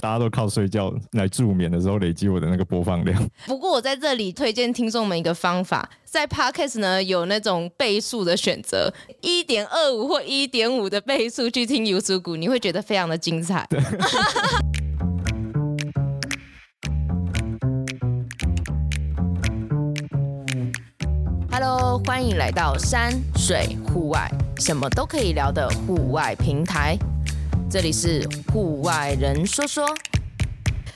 大家都靠睡觉来助眠的时候累积我的那个播放量。不过我在这里推荐听众们一个方法，在 Podcast 呢有那种倍数的选择，一点二五或一点五的倍数去听 YouTube，你会觉得非常的精彩。Hello，欢迎来到山水户外，什么都可以聊的户外平台。这里是户外人说说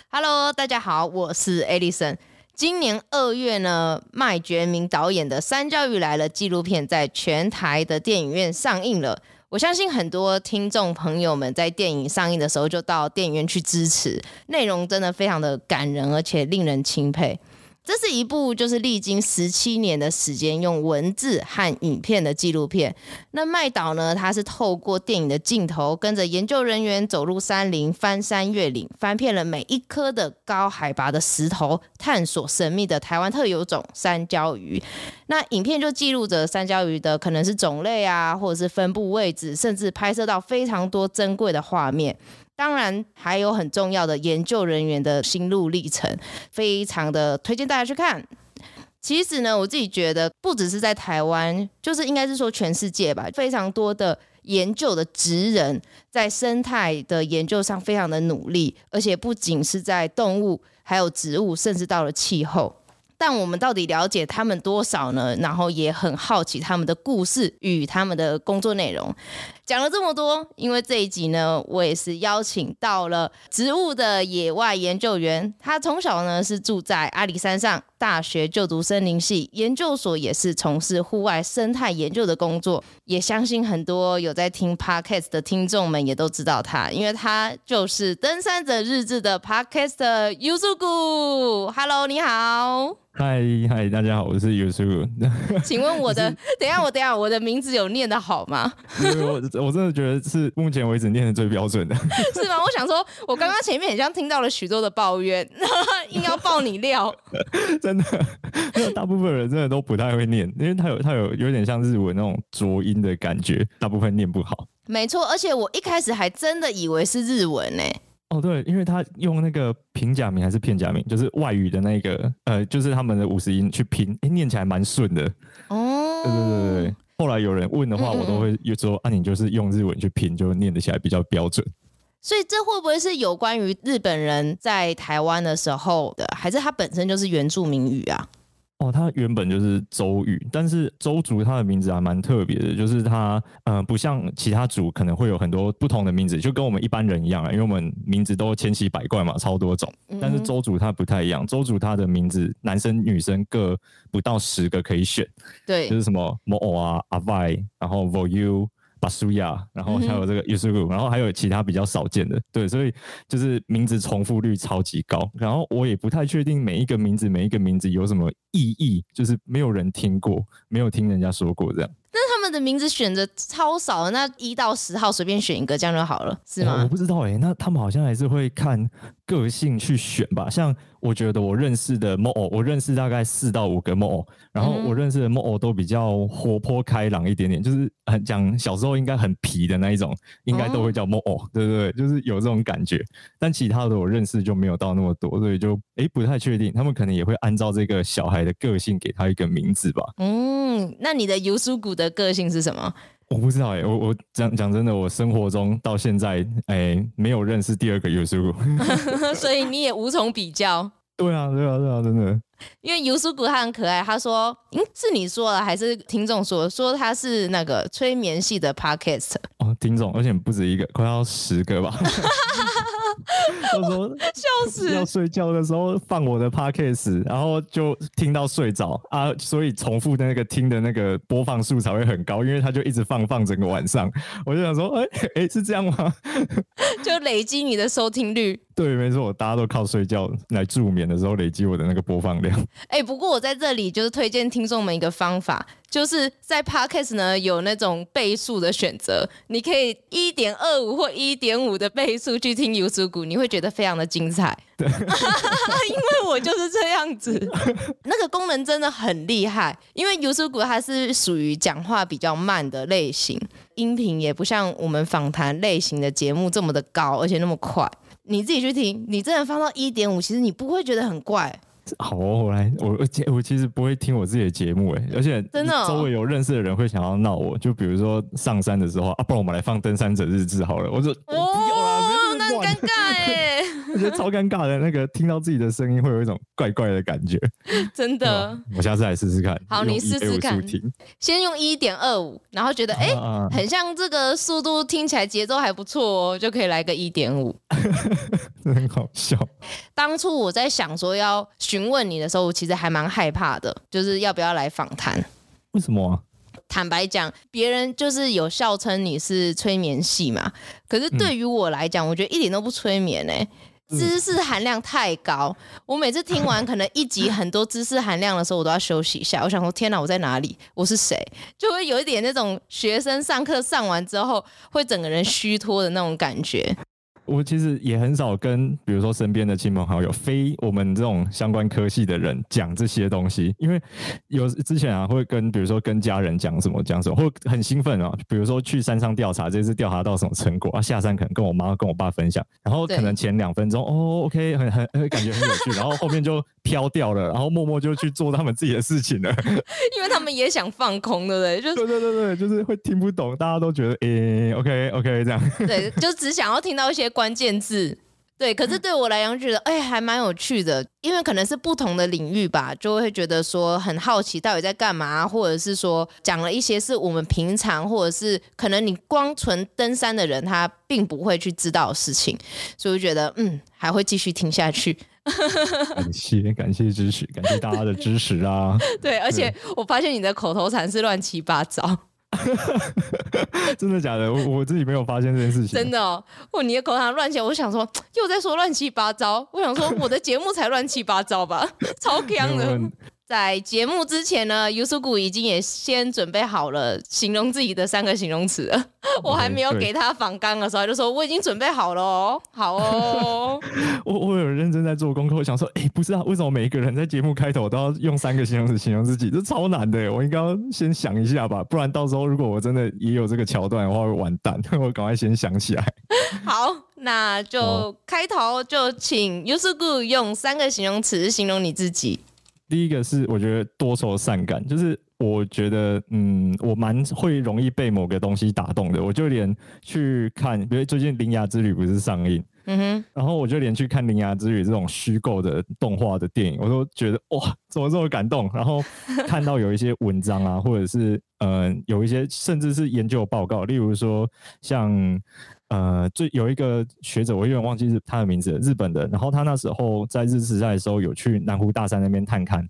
，Hello，大家好，我是 Alison。今年二月呢，麦觉明导演的《山教育来了》纪录片在全台的电影院上映了。我相信很多听众朋友们在电影上映的时候就到电影院去支持，内容真的非常的感人，而且令人钦佩。这是一部就是历经十七年的时间，用文字和影片的纪录片。那麦导呢，他是透过电影的镜头，跟着研究人员走入山林，翻山越岭，翻遍了每一颗的高海拔的石头，探索神秘的台湾特有种山椒鱼。那影片就记录着山椒鱼的可能是种类啊，或者是分布位置，甚至拍摄到非常多珍贵的画面。当然，还有很重要的研究人员的心路历程，非常的推荐大家去看。其实呢，我自己觉得，不只是在台湾，就是应该是说全世界吧，非常多的研究的职人，在生态的研究上非常的努力，而且不仅是在动物，还有植物，甚至到了气候。但我们到底了解他们多少呢？然后也很好奇他们的故事与他们的工作内容。讲了这么多，因为这一集呢，我也是邀请到了植物的野外研究员。他从小呢是住在阿里山上，大学就读森林系，研究所也是从事户外生态研究的工作。也相信很多有在听 Podcast 的听众们也都知道他，因为他就是《登山者日志》的 Podcaster Yusuku。Hello，你好。嗨嗨，大家好，我是 Yusuku。请问我的，等一下我等一下我的名字有念的好吗？我我真的觉得是目前为止念的最标准的。是吗？我想说，我刚刚前面好像听到了许多的抱怨，硬要爆你料。真的，大部分人真的都不太会念，因为他有他有有点像日文那种浊音的感觉，大部分念不好。没错，而且我一开始还真的以为是日文呢。哦，对，因为他用那个平假名还是片假名，就是外语的那个，呃，就是他们的五十音去拼，哎，念起来蛮顺的。哦，对对对对。后来有人问的话，嗯嗯我都会说，啊，你就是用日文去拼，就念得起来比较标准。所以这会不会是有关于日本人在台湾的时候的，还是它本身就是原住民语啊？哦，它原本就是周瑜，但是周族它的名字还蛮特别的，就是它，呃，不像其他族可能会有很多不同的名字，就跟我们一般人一样啊，因为我们名字都千奇百怪嘛，超多种。但是周族它不太一样，周族它的名字男生女生各不到十个可以选，对，就是什么 Mo 啊、阿 vai，然后 Voyu。巴苏亚，然后还有这个 Yusuku，然后还有其他比较少见的，对，所以就是名字重复率超级高。然后我也不太确定每一个名字每一个名字有什么意义，就是没有人听过，没有听人家说过这样。们的名字选择超少，那一到十号随便选一个这样就好了，是吗？我不知道哎、欸，那他们好像还是会看个性去选吧，像。我觉得我认识的 Mo'o，我认识大概四到五个 Mo'o，然后我认识的 Mo'o 都比较活泼开朗一点点，就是很讲小时候应该很皮的那一种，应该都会叫木偶，哦对不对？就是有这种感觉。但其他的我认识就没有到那么多，所以就诶不太确定，他们可能也会按照这个小孩的个性给他一个名字吧。嗯，那你的尤苏古的个性是什么？我不知道哎、欸，我我讲讲真的，我生活中到现在哎、欸、没有认识第二个 Yusuku，所以你也无从比较。对啊，对啊，对啊，真的。因为 Yusuku 他很可爱，他说，嗯，是你说了还是听众说？说他是那个催眠系的 Podcast 哦，听众，而且不止一个，快要十个吧。他说笑死，要睡觉的时候放我的 Podcast，然后就听到睡着啊，所以重复的那个听的那个播放数才会很高，因为他就一直放放整个晚上。我就想说，哎、欸、哎、欸，是这样吗？就累积你的收听率。对，没错，大家都靠睡觉来助眠的时候累积我的那个播放量。哎、欸，不过我在这里就是推荐听众们一个方法，就是在 Podcast 呢有那种倍数的选择，你可以一点二五或一点五的倍数去听 Yusuku，你会觉得非常的精彩。对，因为我就是这样子，那个功能真的很厉害。因为 Yusuku 它是属于讲话比较慢的类型，音频也不像我们访谈类型的节目这么的高，而且那么快。你自己去听，你真的放到一点五，其实你不会觉得很怪。好，我来，我我我其实不会听我自己的节目，哎，而且真的周围有认识的人会想要闹我，就比如说上山的时候啊，不然我们来放登山者日志好了，我说哦，那很尴尬哎。我觉得超尴尬的，那个听到自己的声音会有一种怪怪的感觉，真的。我下次来试试看。好，你试试看。先用一点二五，然后觉得哎、欸，很像这个速度，听起来节奏还不错哦，就可以来个一点五。很好笑。当初我在想说要询问你的时候，我其实还蛮害怕的，就是要不要来访谈？为什么啊？坦白讲，别人就是有笑称你是催眠系嘛，可是对于我来讲，嗯、我觉得一点都不催眠哎、欸。知识含量太高，我每次听完可能一集很多知识含量的时候，我都要休息一下。我想说，天哪，我在哪里？我是谁？就会有一点那种学生上课上完之后，会整个人虚脱的那种感觉。我其实也很少跟，比如说身边的亲朋好友，非我们这种相关科系的人讲这些东西，因为有之前啊，会跟比如说跟家人讲什么讲什么，会很兴奋啊。比如说去山上调查，这次调查到什么成果啊，下山可能跟我妈跟我爸分享，然后可能前两分钟哦，OK，很很感觉很有趣，然后后面就飘掉了，然后默默就去做他们自己的事情了，因为他们也想放空，对不对？就是、对对对对，就是会听不懂，大家都觉得诶、欸、，OK OK 这样，对，就只想要听到一些关键字，对，可是对我来讲，觉得哎、欸，还蛮有趣的，因为可能是不同的领域吧，就会觉得说很好奇到底在干嘛，或者是说讲了一些是我们平常，或者是可能你光纯登山的人他并不会去知道的事情，所以我觉得嗯，还会继续听下去。感谢感谢支持，感谢大家的支持啊！对，而且我发现你的口头禅是乱七八糟。真的假的？我我自己没有发现这件事情。真的哦，我你的口头禅乱讲，我想说 又在说乱七八糟。我想说我的节目才乱七八糟吧，超强的。在节目之前呢，Yusuku 已经也先准备好了形容自己的三个形容词了。我还没有给他仿纲的时候，就说我已经准备好了哦。好哦，我我有认真在做功课，我想说，哎、欸，不知道，为什么每一个人在节目开头都要用三个形容词形容自己？这超难的，我应该要先想一下吧，不然到时候如果我真的也有这个桥段的话，会完蛋。我赶快先想起来。好，那就开头就请 Yusuku 用三个形容词形容你自己。第一个是我觉得多愁善感，就是我觉得嗯，我蛮会容易被某个东西打动的。我就连去看，比如最近《铃芽之旅》不是上映，嗯哼，然后我就连去看《铃芽之旅》这种虚构的动画的电影，我都觉得哇，怎么这么感动？然后看到有一些文章啊，或者是嗯、呃，有一些甚至是研究报告，例如说像。呃，最有一个学者，我有点忘记是他的名字，日本的。然后他那时候在日治时代的时候，有去南湖大山那边探勘。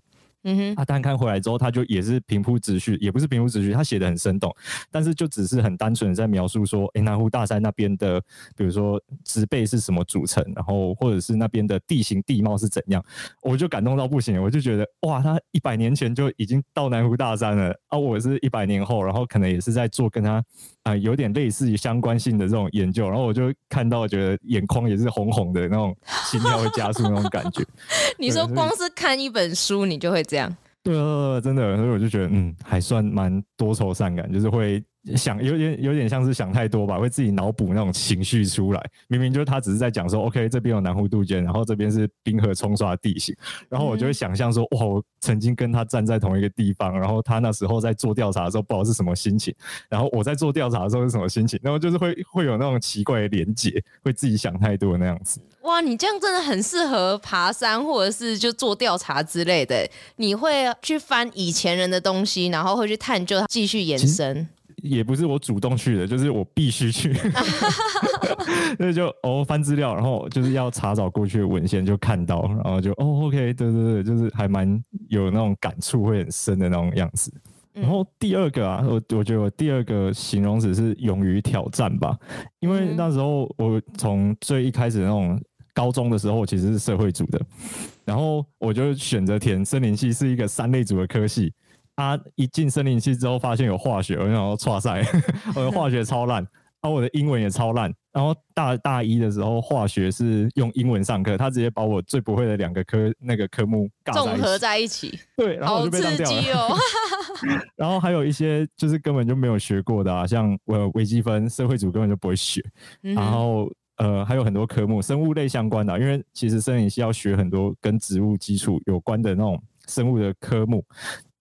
嗯哼，他单刊回来之后，他就也是平铺直叙，也不是平铺直叙，他写的很生动，但是就只是很单纯的在描述说，哎，南湖大山那边的，比如说植被是什么组成，然后或者是那边的地形地貌是怎样，我就感动到不行，我就觉得哇，他一百年前就已经到南湖大山了，啊，我是一百年后，然后可能也是在做跟他啊、呃、有点类似于相关性的这种研究，然后我就看到觉得眼眶也是红红的那种，心跳会加速那种感觉。你说光是看一本书，你就会这样？对啊，真的，所以我就觉得，嗯，还算蛮多愁善感，就是会想有点有点像是想太多吧，会自己脑补那种情绪出来。明明就是他只是在讲说，OK，这边有南湖杜鹃，然后这边是冰河冲刷的地形，然后我就会想象说，哇，我曾经跟他站在同一个地方，然后他那时候在做调查的时候，不知道是什么心情，然后我在做调查的时候是什么心情，然后就是会会有那种奇怪的连结，会自己想太多的那样子。哇，你这样真的很适合爬山，或者是就做调查之类的。你会去翻以前人的东西，然后会去探究，继续延伸。也不是我主动去的，就是我必须去。所以就哦翻资料，然后就是要查找过去的文献，就看到，然后就哦 OK，对对对，就是还蛮有那种感触，会很深的那种样子。然后第二个啊，我我觉得我第二个形容词是勇于挑战吧，因为那时候我从最一开始那种。高中的时候，其实是社会组的，然后我就选择填森林系，是一个三类组的科系。啊，一进森林系之后，发现有化学，我就想说，哇塞，我的化学超烂，然后我的英文也超烂。然后大大一的时候，化学是用英文上课，他直接把我最不会的两个科那个科目综合在一起。对，然后我就被当掉了。然后还有一些就是根本就没有学过的啊，像我微积分，社会组根本就不会学。然后。呃还有很多科目，生物类相关的，因为其实森林系要学很多跟植物基础有关的那种生物的科目。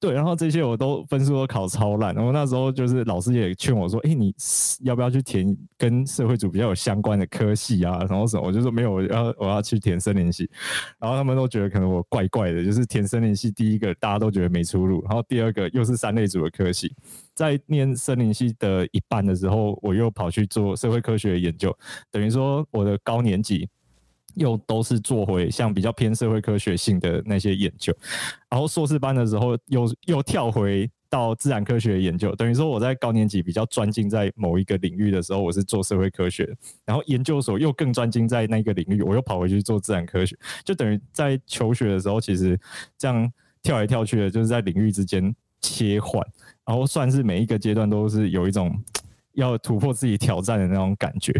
对，然后这些我都分数都考超烂，然后那时候就是老师也劝我说：“哎，你要不要去填跟社会组比较有相关的科系啊？”然后什么，我就说没有，我要我要去填森林系。然后他们都觉得可能我怪怪的，就是填森林系，第一个大家都觉得没出路，然后第二个又是三类组的科系，在念森林系的一半的时候，我又跑去做社会科学的研究，等于说我的高年级。又都是做回像比较偏社会科学性的那些研究，然后硕士班的时候又又跳回到自然科学研究，等于说我在高年级比较专精在某一个领域的时候，我是做社会科学，然后研究所又更专精在那个领域，我又跑回去做自然科学，就等于在求学的时候，其实这样跳来跳去的，就是在领域之间切换，然后算是每一个阶段都是有一种。要突破自己挑战的那种感觉，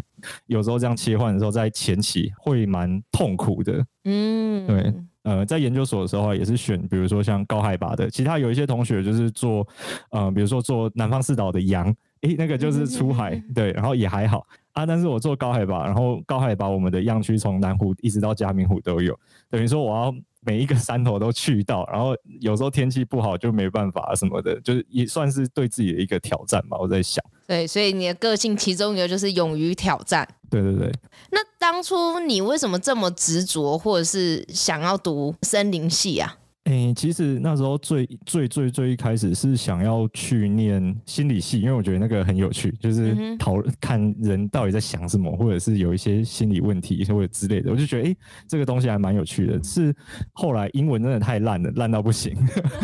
有时候这样切换的时候，在前期会蛮痛苦的。嗯，对，呃，在研究所的时候也是选，比如说像高海拔的，其他有一些同学就是做，呃，比如说做南方四岛的羊，诶，那个就是出海，对，然后也还好啊。但是我做高海拔，然后高海拔我们的样区从南湖一直到嘉明湖都有，等于说我要。每一个山头都去到，然后有时候天气不好就没办法什么的，就是也算是对自己的一个挑战吧。我在想，对，所以你的个性其中一个就是勇于挑战。对对对。那当初你为什么这么执着，或者是想要读森林系啊？诶、欸，其实那时候最最最最一开始是想要去念心理系，因为我觉得那个很有趣，就是讨论看人到底在想什么，或者是有一些心理问题或者之类的，我就觉得诶、欸，这个东西还蛮有趣的。是后来英文真的太烂了，烂到不行，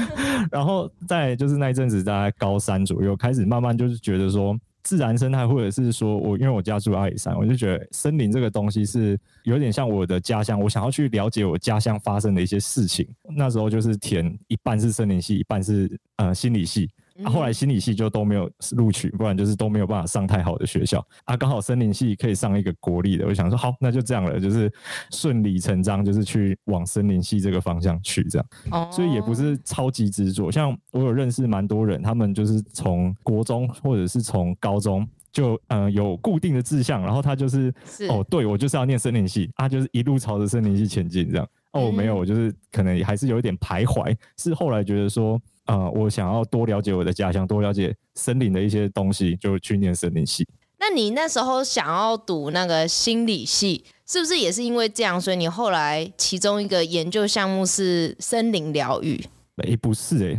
然后再就是那一阵子大概高三左右开始慢慢就是觉得说。自然生态，或者是说我，因为我家住阿里山，我就觉得森林这个东西是有点像我的家乡，我想要去了解我家乡发生的一些事情。那时候就是填一半是森林系，一半是呃心理系。啊，后来心理系就都没有录取，不然就是都没有办法上太好的学校啊。刚好森林系可以上一个国立的，我想说好，那就这样了，就是顺理成章，就是去往森林系这个方向去这样。哦，所以也不是超级执着。像我有认识蛮多人，他们就是从国中或者是从高中就呃有固定的志向，然后他就是，是哦，对我就是要念森林系啊，就是一路朝着森林系前进这样。哦，没有，我就是可能还是有一点徘徊，是后来觉得说。啊、呃，我想要多了解我的家乡，多了解森林的一些东西，就去念森林系。那你那时候想要读那个心理系，是不是也是因为这样，所以你后来其中一个研究项目是森林疗愈？哎、欸，不是哎、欸，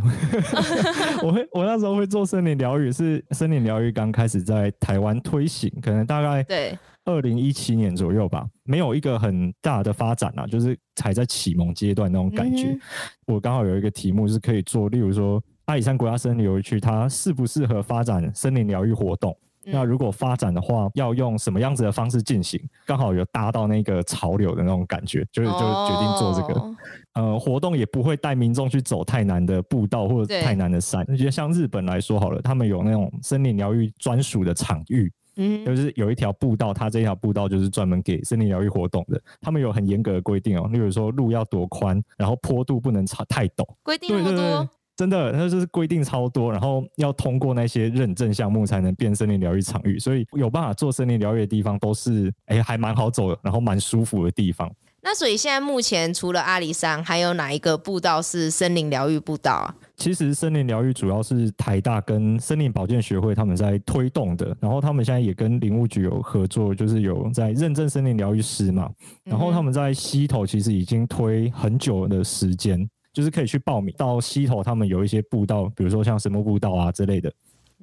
我会我那时候会做森林疗愈，是森林疗愈刚开始在台湾推行，可能大概对。二零一七年左右吧，没有一个很大的发展啊，就是还在启蒙阶段那种感觉。嗯、我刚好有一个题目是可以做，例如说阿里山国家森林游乐区，它适不适合发展森林疗愈活动？嗯、那如果发展的话，要用什么样子的方式进行？刚好有搭到那个潮流的那种感觉，就是就决定做这个。哦、呃，活动也不会带民众去走太难的步道或者太难的山。我觉得像日本来说好了，他们有那种森林疗愈专属的场域。嗯，就是有一条步道，它这条步道就是专门给森林疗愈活动的。他们有很严格的规定哦，例如说路要多宽，然后坡度不能超太陡。规定那么多？真的，那就是规定超多，然后要通过那些认证项目才能变森林疗愈场域。所以有办法做森林疗愈的地方，都是哎还蛮好走的，然后蛮舒服的地方。那所以现在目前除了阿里山，还有哪一个步道是森林疗愈步道啊？其实森林疗愈主要是台大跟森林保健学会他们在推动的，然后他们现在也跟林务局有合作，就是有在认证森林疗愈师嘛。然后他们在溪头其实已经推很久的时间，就是可以去报名到溪头，他们有一些步道，比如说像神木步道啊之类的，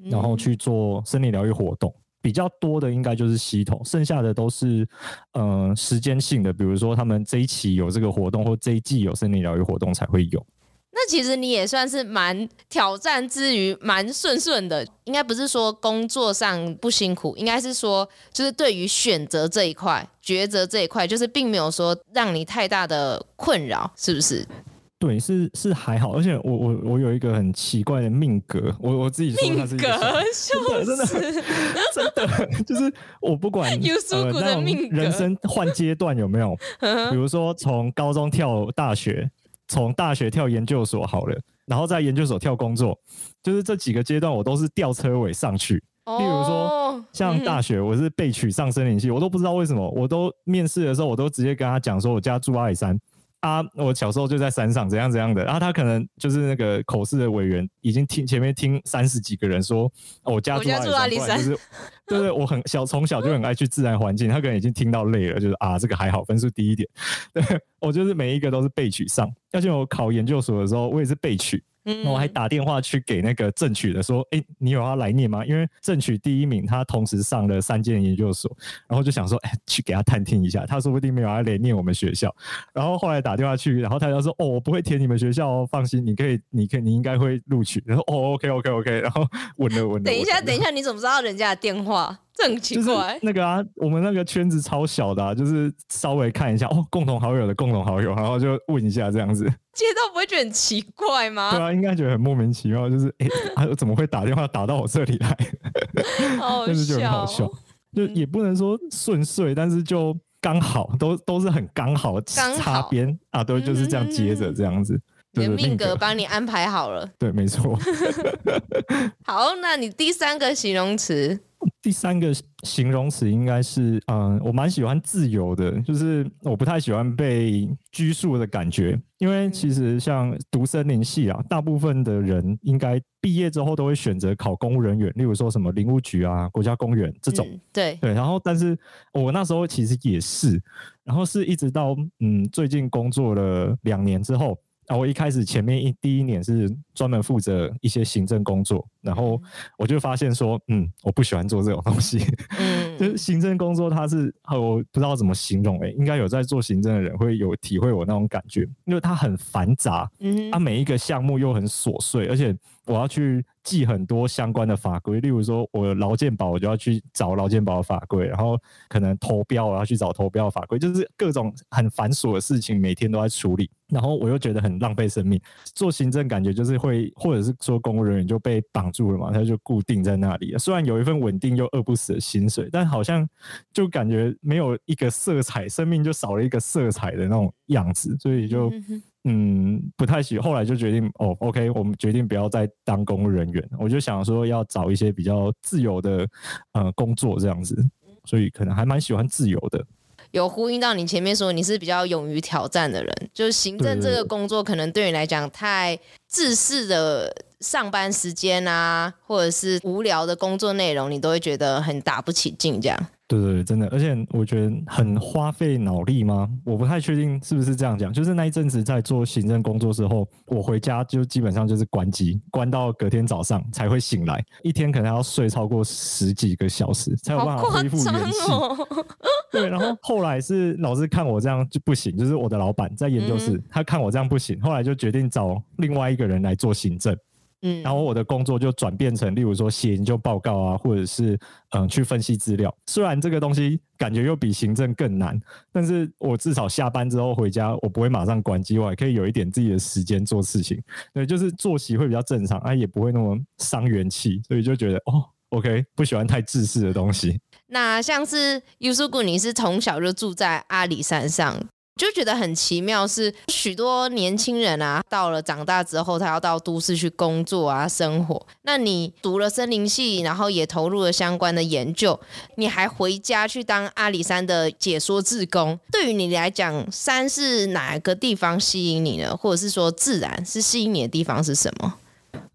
然后去做森林疗愈活动。比较多的应该就是系统，剩下的都是，呃，时间性的，比如说他们这一期有这个活动，或这一季有森林疗愈活动才会有。那其实你也算是蛮挑战之余蛮顺顺的，应该不是说工作上不辛苦，应该是说就是对于选择这一块、抉择这一块，就是并没有说让你太大的困扰，是不是？对，是是还好，而且我我我有一个很奇怪的命格，我我自己说它是 真的真的真的就是我不管 有属虎的命格，人生换阶段有没有，比如说从高中跳大学，从大学跳研究所好了，然后在研究所跳工作，就是这几个阶段我都是吊车尾上去。例如说，像大学我是被取上森林系，我都不知道为什么，我都面试的时候，我都直接跟他讲说，我家住阿里山。啊，我小时候就在山上，怎样怎样的。然后他可能就是那个口试的委员，已经听前面听三十几个人说，哦、我家住阿里山，就是 对对，我很小，从小就很爱去自然环境。他可能已经听到累了，就是啊，这个还好，分数低一点。对，我就是每一个都是被取上，而且我考研究所的时候，我也是被取。那我还打电话去给那个正取的说，哎、欸，你有要来念吗？因为正取第一名，他同时上了三间研究所，然后就想说，哎、欸，去给他探听一下，他说不定没有要来念我们学校。然后后来打电话去，然后他就说，哦，我不会填你们学校哦，放心，你可以，你可以，你应该会录取。然后哦，OK，OK，OK，然后稳了稳了。等一下，等一下，你怎么知道人家的电话？这很奇怪。那个啊，我们那个圈子超小的、啊，就是稍微看一下哦，共同好友的共同好友，然后就问一下这样子。接到不会觉得很奇怪吗？对啊，应该觉得很莫名其妙，就是哎，他、欸啊、怎么会打电话打到我这里来？好笑，但是就很好笑，就也不能说顺遂，但是就刚好，都都是很刚好擦边啊，对，就是这样接着这样子。嗯你的命格帮你安排好了，对，没错。好，那你第三个形容词？第三个形容词应该是，嗯，我蛮喜欢自由的，就是我不太喜欢被拘束的感觉。因为其实像读森林系啊，大部分的人应该毕业之后都会选择考公务人员，例如说什么林务局啊、国家公园这种。嗯、对对，然后但是我那时候其实也是，然后是一直到嗯最近工作了两年之后。啊，我一开始前面一第一年是专门负责一些行政工作，然后我就发现说，嗯，我不喜欢做这种东西。嗯，就是行政工作，它是我不知道怎么形容，欸，诶，应该有在做行政的人会有体会我那种感觉，因为它很繁杂，嗯，它每一个项目又很琐碎，而且我要去记很多相关的法规，例如说我劳健保，我就要去找劳健保的法规，然后可能投标，我要去找投标法规，就是各种很繁琐的事情，每天都在处理。然后我又觉得很浪费生命，做行政感觉就是会，或者是说公务人员就被绑住了嘛，他就固定在那里。虽然有一份稳定又饿不死的薪水，但好像就感觉没有一个色彩，生命就少了一个色彩的那种样子，所以就嗯不太喜。后来就决定哦，OK，我们决定不要再当公务人员，我就想说要找一些比较自由的呃工作这样子，所以可能还蛮喜欢自由的。有呼应到你前面说你是比较勇于挑战的人，就是行政这个工作可能对你来讲太制式的上班时间啊，或者是无聊的工作内容，你都会觉得很打不起劲这样。对对对，真的，而且我觉得很花费脑力吗？我不太确定是不是这样讲。就是那一阵子在做行政工作之后，我回家就基本上就是关机，关到隔天早上才会醒来，一天可能要睡超过十几个小时才有办法恢复元气。哦、对，然后后来是老师看我这样就不行，就是我的老板在研究室，嗯、他看我这样不行，后来就决定找另外一个人来做行政。嗯，然后我的工作就转变成，例如说写研究报告啊，或者是嗯、呃、去分析资料。虽然这个东西感觉又比行政更难，但是我至少下班之后回家，我不会马上关机，我还可以有一点自己的时间做事情。对，就是作息会比较正常，啊，也不会那么伤元气，所以就觉得哦，OK，不喜欢太自私的东西。那像是 Yusuku，你是从小就住在阿里山上。就觉得很奇妙，是许多年轻人啊，到了长大之后，他要到都市去工作啊，生活。那你读了森林系，然后也投入了相关的研究，你还回家去当阿里山的解说志工。对于你来讲，山是哪个地方吸引你呢？或者是说，自然是吸引你的地方是什么？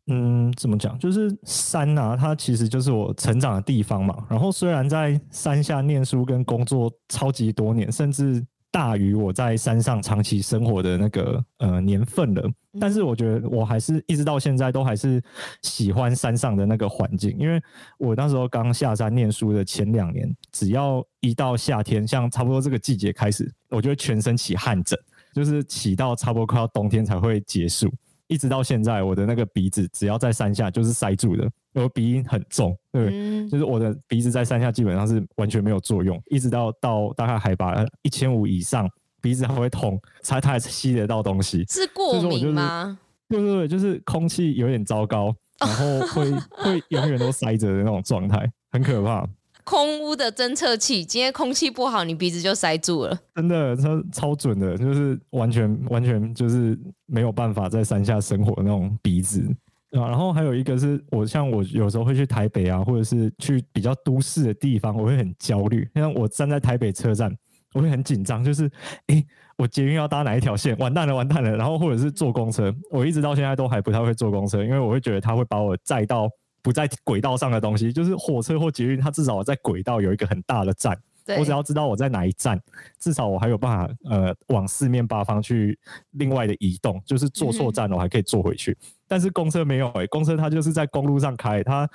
嗯，怎么讲？就是山啊，它其实就是我成长的地方嘛。然后虽然在山下念书跟工作超级多年，甚至。大于我在山上长期生活的那个呃年份了，但是我觉得我还是一直到现在都还是喜欢山上的那个环境，因为我那时候刚下山念书的前两年，只要一到夏天，像差不多这个季节开始，我就会全身起汗疹，就是起到差不多快要冬天才会结束。一直到现在，我的那个鼻子只要在山下就是塞住的，我鼻音很重，对，嗯、就是我的鼻子在山下基本上是完全没有作用，一直到到大概海拔一千五以上，鼻子还会痛，才它还吸得到东西。是过敏吗？对对对，就是空气有点糟糕，然后会 会永远都塞着的那种状态，很可怕。空污的侦测器，今天空气不好，你鼻子就塞住了。真的，超超准的，就是完全完全就是没有办法在山下生活的那种鼻子。啊，然后还有一个是我像我有时候会去台北啊，或者是去比较都市的地方，我会很焦虑。像我站在台北车站，我会很紧张，就是诶，我捷运要搭哪一条线？完蛋了，完蛋了。然后或者是坐公车，我一直到现在都还不太会坐公车，因为我会觉得它会把我载到不在轨道上的东西，就是火车或捷运，它至少在轨道有一个很大的站。我只要知道我在哪一站，至少我还有办法呃往四面八方去另外的移动，就是坐错站了我还可以坐回去。嗯、但是公车没有诶、公车它就是在公路上开，它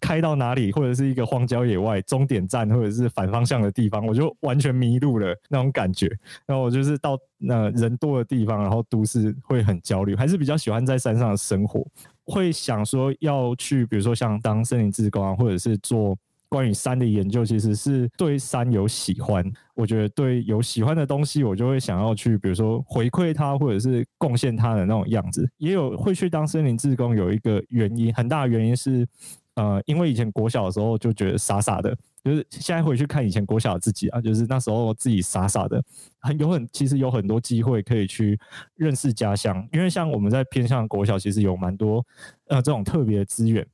开到哪里或者是一个荒郊野外终点站或者是反方向的地方，我就完全迷路了那种感觉。然后我就是到那人多的地方，然后都市会很焦虑，还是比较喜欢在山上的生活，会想说要去，比如说像当森林志工啊，或者是做。关于山的研究，其实是对山有喜欢。我觉得对有喜欢的东西，我就会想要去，比如说回馈它，或者是贡献它的那种样子。也有会去当森林志工，有一个原因，很大的原因是，呃，因为以前国小的时候就觉得傻傻的，就是现在回去看以前国小的自己啊，就是那时候自己傻傻的，很有很其实有很多机会可以去认识家乡，因为像我们在偏向国小，其实有蛮多呃这种特别的资源。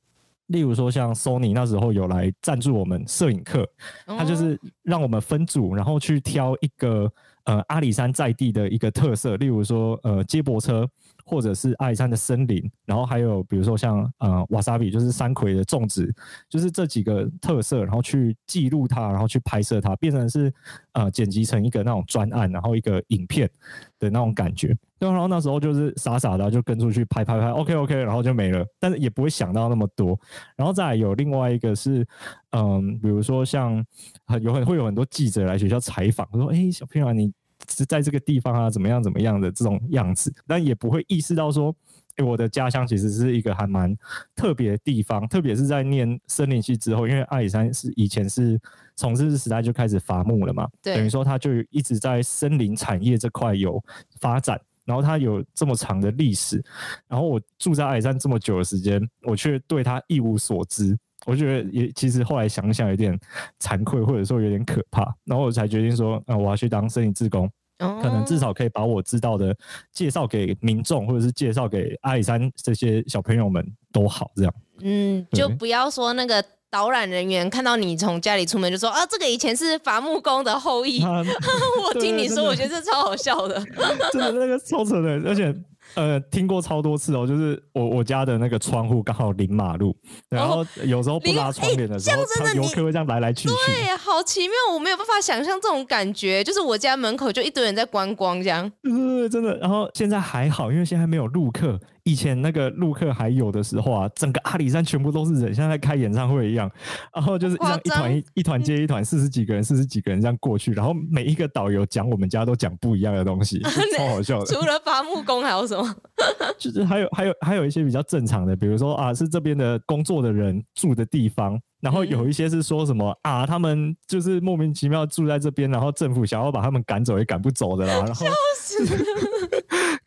例如说，像 Sony 那时候有来赞助我们摄影课，他就是让我们分组，然后去挑一个呃阿里山在地的一个特色，例如说呃接驳车。或者是阿里山的森林，然后还有比如说像呃瓦萨比，就是山葵的种植，就是这几个特色，然后去记录它，然后去拍摄它，变成是呃剪辑成一个那种专案，然后一个影片的那种感觉。对然后那时候就是傻傻的就跟出去拍拍拍，OK OK，然后就没了，但是也不会想到那么多。然后再有另外一个是，嗯，比如说像很有很会有很多记者来学校采访，说哎小朋友你。是在这个地方啊，怎么样怎么样的这种样子，但也不会意识到说，哎，我的家乡其实是一个还蛮特别的地方，特别是在念森林系之后，因为阿里山是以前是从日治时代就开始伐木了嘛，对等于说它就一直在森林产业这块有发展，然后它有这么长的历史，然后我住在阿里山这么久的时间，我却对它一无所知。我觉得也其实后来想想有点惭愧，或者说有点可怕，然后我才决定说，啊、呃，我要去当森林志工，哦、可能至少可以把我知道的介绍给民众，或者是介绍给阿里山这些小朋友们都好，这样。嗯，就不要说那个导览人员看到你从家里出门就说啊，这个以前是伐木工的后裔。啊、我听你说，我觉得这超好笑的，真的那个超扯的，而且。呃，听过超多次哦，就是我我家的那个窗户刚好临马路，然后有时候不拉窗帘的时候，游客会这样来来去去，对，好奇妙，我没有办法想象这种感觉，就是我家门口就一堆人在观光这样，对，真的。然后现在还好，因为现在没有路客。以前那个陆客还有的时候啊，整个阿里山全部都是人，像在开演唱会一样。然后就是这样一团一一团接一团，四十几个人，四十几个人这样过去。然后每一个导游讲我们家都讲不一样的东西，超好笑的。除了伐木工还有什么？就是还有还有还有一些比较正常的，比如说啊，是这边的工作的人住的地方。然后有一些是说什么啊，他们就是莫名其妙住在这边，然后政府想要把他们赶走也赶不走的啦。然后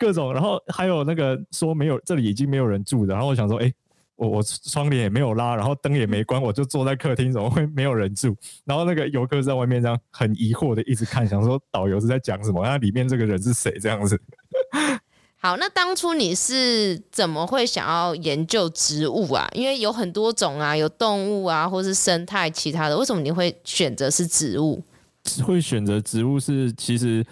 各种，然后还有那个说没有，这里已经没有人住的。然后我想说，哎，我我窗帘也没有拉，然后灯也没关，我就坐在客厅，怎么会没有人住？然后那个游客在外面这样很疑惑的一直看，想说导游是在讲什么？那里面这个人是谁？这样子。好，那当初你是怎么会想要研究植物啊？因为有很多种啊，有动物啊，或是生态其他的，为什么你会选择是植物？会选择植物是其实，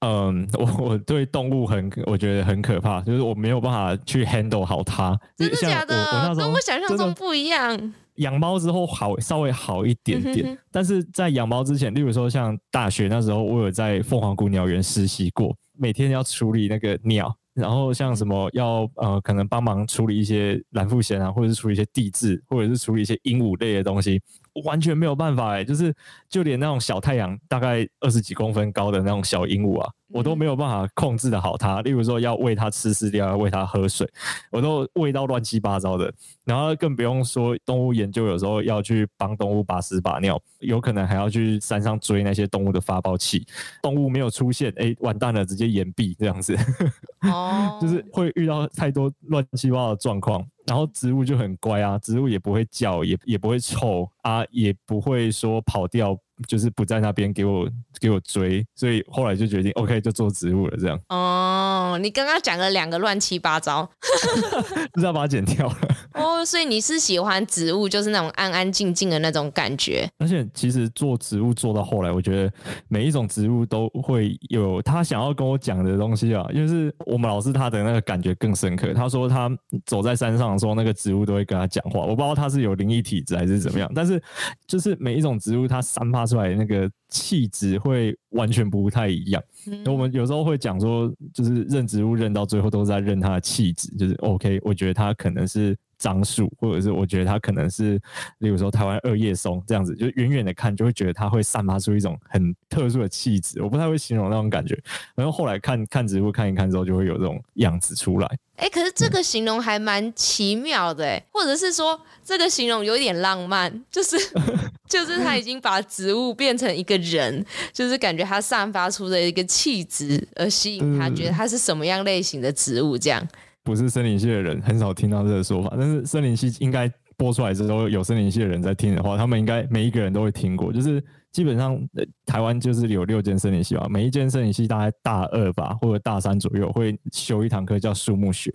嗯，我 我对动物很，我觉得很可怕，就是我没有办法去 handle 好它。真的假的？跟我想象中不一样。养猫之后好稍微好一点点，嗯、哼哼，但是在养猫之前，例如说像大学那时候，我有在凤凰谷鸟园实习过，每天要处理那个鸟。然后像什么要呃，可能帮忙处理一些蓝腹鹇啊，或者是处理一些地质，或者是处理一些鹦鹉类的东西。完全没有办法哎，就是就连那种小太阳，大概二十几公分高的那种小鹦鹉啊，我都没有办法控制的好它。例如说要喂它吃饲料，要喂它喝水，我都喂到乱七八糟的。然后更不用说动物研究，有时候要去帮动物把屎把尿，有可能还要去山上追那些动物的发报器。动物没有出现，哎，完蛋了，直接岩壁这样子。哦，就是会遇到太多乱七八糟的状况。然后植物就很乖啊，植物也不会叫，也也不会臭啊，也不会说跑掉，就是不在那边给我给我追，所以后来就决定 OK 就做植物了这样。哦，哦，你刚刚讲了两个乱七八糟，不知道把它剪掉了。哦，所以你是喜欢植物，就是那种安安静静的那种感觉。而且其实做植物做到后来，我觉得每一种植物都会有他想要跟我讲的东西啊。因为是我们老师他的那个感觉更深刻。他说他走在山上的时候，那个植物都会跟他讲话。我不知道他是有灵异体质还是怎么样，但是就是每一种植物它散发出来那个气质会完全不太一样。嗯、我们有时候会讲说，就是认植物认到最后都是在认它的气质，就是 OK。我觉得它可能是。樟树，或者是我觉得它可能是，例如说台湾二叶松这样子，就远远的看就会觉得它会散发出一种很特殊的气质，我不太会形容那种感觉。然后后来看看植物看一看之后，就会有这种样子出来。哎、欸，可是这个形容还蛮奇妙的，哎、嗯，或者是说这个形容有点浪漫，就是 就是他已经把植物变成一个人，就是感觉它散发出的一个气质而吸引他，觉得它是什么样类型的植物这样。不是森林系的人很少听到这个说法，但是森林系应该播出来之后，有森林系的人在听的话，他们应该每一个人都会听过。就是基本上台湾就是有六间森林系吧，每一间森林系大概大二吧或者大三左右会修一堂课叫树木学，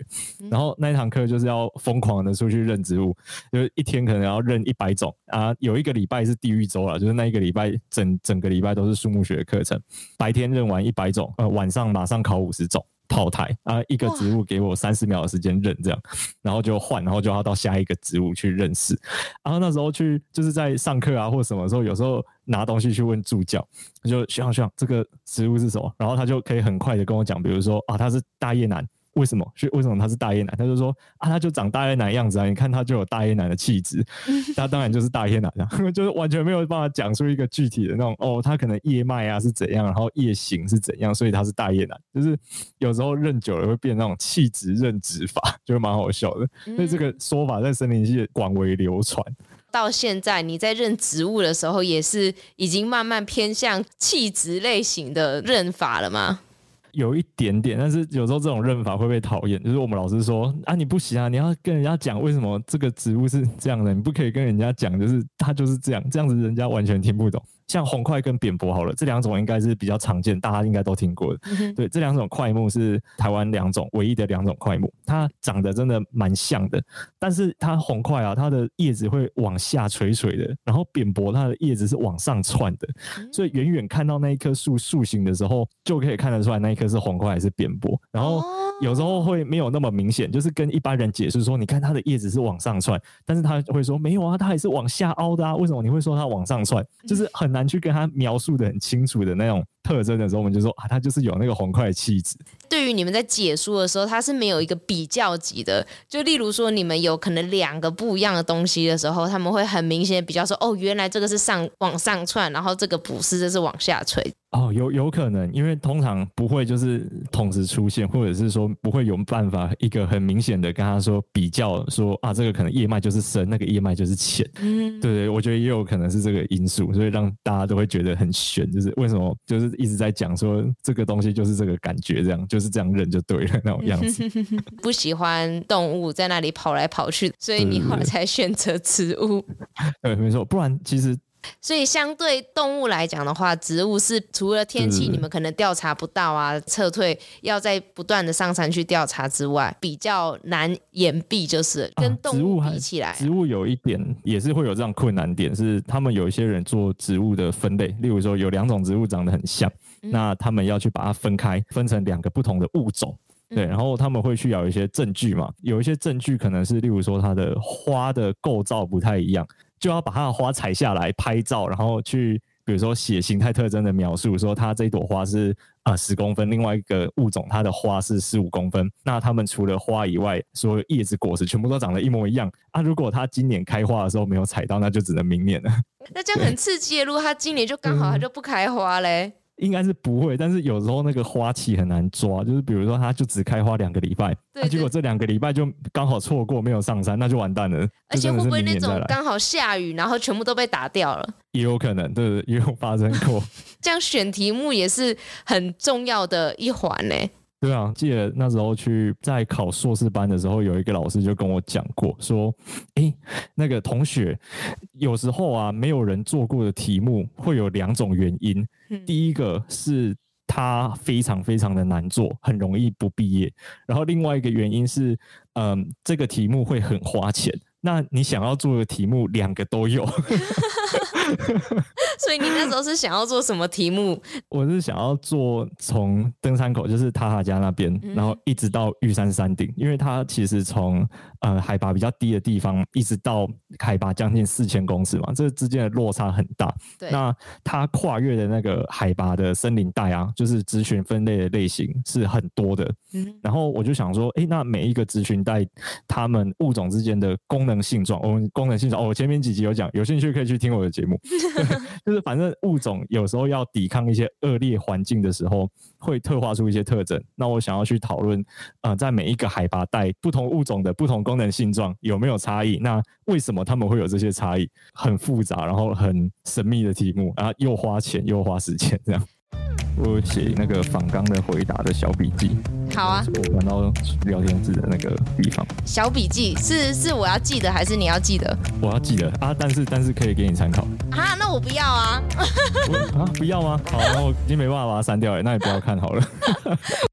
然后那一堂课就是要疯狂的出去认植物，就是一天可能要认一百种啊。有一个礼拜是地狱周了，就是那一个礼拜整整个礼拜都是树木学的课程，白天认完一百种，呃，晚上马上考五十种。炮台啊，一个植物给我三十秒的时间认这样，然后就换，然后就要到下一个植物去认识。然后那时候去就是在上课啊，或什么时候，有时候拿东西去问助教，就学长学长这个植物是什么？然后他就可以很快的跟我讲，比如说啊，它是大叶楠。为什么？是为什么他是大叶楠？他就说啊，他就长大叶楠样子啊，你看他就有大叶楠的气质，他当然就是大叶楠啊，就是完全没有办法讲出一个具体的那种哦，他可能叶脉啊是怎样，然后叶形是怎样，所以他是大叶楠。就是有时候认久了会变那种气质认植法，就蛮好笑的。所以这个说法在森林系广为流传。到现在你在认植物的时候，也是已经慢慢偏向气质类型的认法了吗？有一点点，但是有时候这种认法会被讨厌。就是我们老师说啊，你不行啊，你要跟人家讲为什么这个植物是这样的，你不可以跟人家讲，就是它就是这样，这样子人家完全听不懂。像红块跟扁柏好了，这两种应该是比较常见，大家应该都听过的。嗯、对，这两种块木是台湾两种唯一的两种块木，它长得真的蛮像的。但是它红块啊，它的叶子会往下垂垂的，然后扁柏它的叶子是往上窜的，所以远远看到那一棵树树形的时候，就可以看得出来那一棵是红块还是扁柏。然后有时候会没有那么明显，就是跟一般人解释说，你看它的叶子是往上窜，但是他会说没有啊，它还是往下凹的啊，为什么你会说它往上窜？就是很难。去跟他描述的很清楚的那种特征的时候，我们就说啊，他就是有那个红桧的气质。对于你们在解说的时候，他是没有一个比较级的。就例如说，你们有可能两个不一样的东西的时候，他们会很明显比较说，哦，原来这个是上往上窜，然后这个不是，这是往下垂。哦，有有可能，因为通常不会就是同时出现，或者是说不会有办法一个很明显的跟他说比较说啊，这个可能叶脉就是深，那个叶脉就是浅。嗯，对对，我觉得也有可能是这个因素，所以让大家都会觉得很玄，就是为什么就是一直在讲说这个东西就是这个感觉，这样就是这样认就对了那种样子。不喜欢动物在那里跑来跑去，所以你后来才选择植物。对，没错，不然其实。所以，相对动物来讲的话，植物是除了天气你们可能调查不到啊，撤退要在不断的上山去调查之外，比较难掩蔽，就是跟动物比起来，啊，植物有一点也是会有这样困难点，是他们有一些人做植物的分类，例如说有两种植物长得很像，嗯、那他们要去把它分开，分成两个不同的物种，对，然后他们会去有一些证据嘛，有一些证据可能是例如说它的花的构造不太一样。就要把它的花采下来拍照，然后去比如说写形态特征的描述，说它这朵花是啊十公分，另外一个物种它的花是十五公分。那它们除了花以外，所有叶子果实全部都长得一模一样啊。如果它今年开花的时候没有采到，那就只能明年了。那这样很刺激，如果它今年就刚好它就不开花嘞？应该是不会，但是有时候那个花期很难抓，就是比如说它就只开花两个礼拜，那结果这两个礼拜就刚好错过没有上山，那就完蛋了。而且会不会那种刚好下雨，然后全部都被打掉了？也有可能，对，也有发生过。这样选题目也是很重要的一环呢。对啊，记得那时候去在考硕士班的时候，有一个老师就跟我讲过，说，诶，那个同学有时候啊，没有人做过的题目会有两种原因，第一个是。它非常非常的难做，很容易不毕业。然后另外一个原因是，嗯，这个题目会很花钱。那你想要做的题目，两个都有。所以你那时候是想要做什么题目？我是想要做从登山口，就是塔塔加那边，嗯、然后一直到玉山山顶，因为它其实从呃海拔比较低的地方，一直到海拔将近四千公尺嘛，这之间的落差很大。对。那它跨越的那个海拔的森林带啊，就是植群分类的类型是很多的。嗯。然后我就想说，哎、欸，那每一个植群带，它们物种之间的功能性状，我们功能性状，哦，我前面几集有讲，有兴趣可以去听我的节目。就是反正物种有时候要抵抗一些恶劣环境的时候，会特化出一些特征。那我想要去讨论，呃，在每一个海拔带，不同物种的不同功能性状有没有差异？那为什么他们会有这些差异？很复杂，然后很神秘的题目，然后又花钱又花时间，这样。我写那个仿纲的回答的小笔记。好啊，我玩到聊天室的那个地方。小笔记是是我要记得还是你要记得？我要记得啊，但是但是可以给你参考。啊，那我不要啊。啊，不要吗？好，那我已经没办法把它删掉了，那你不要看好了。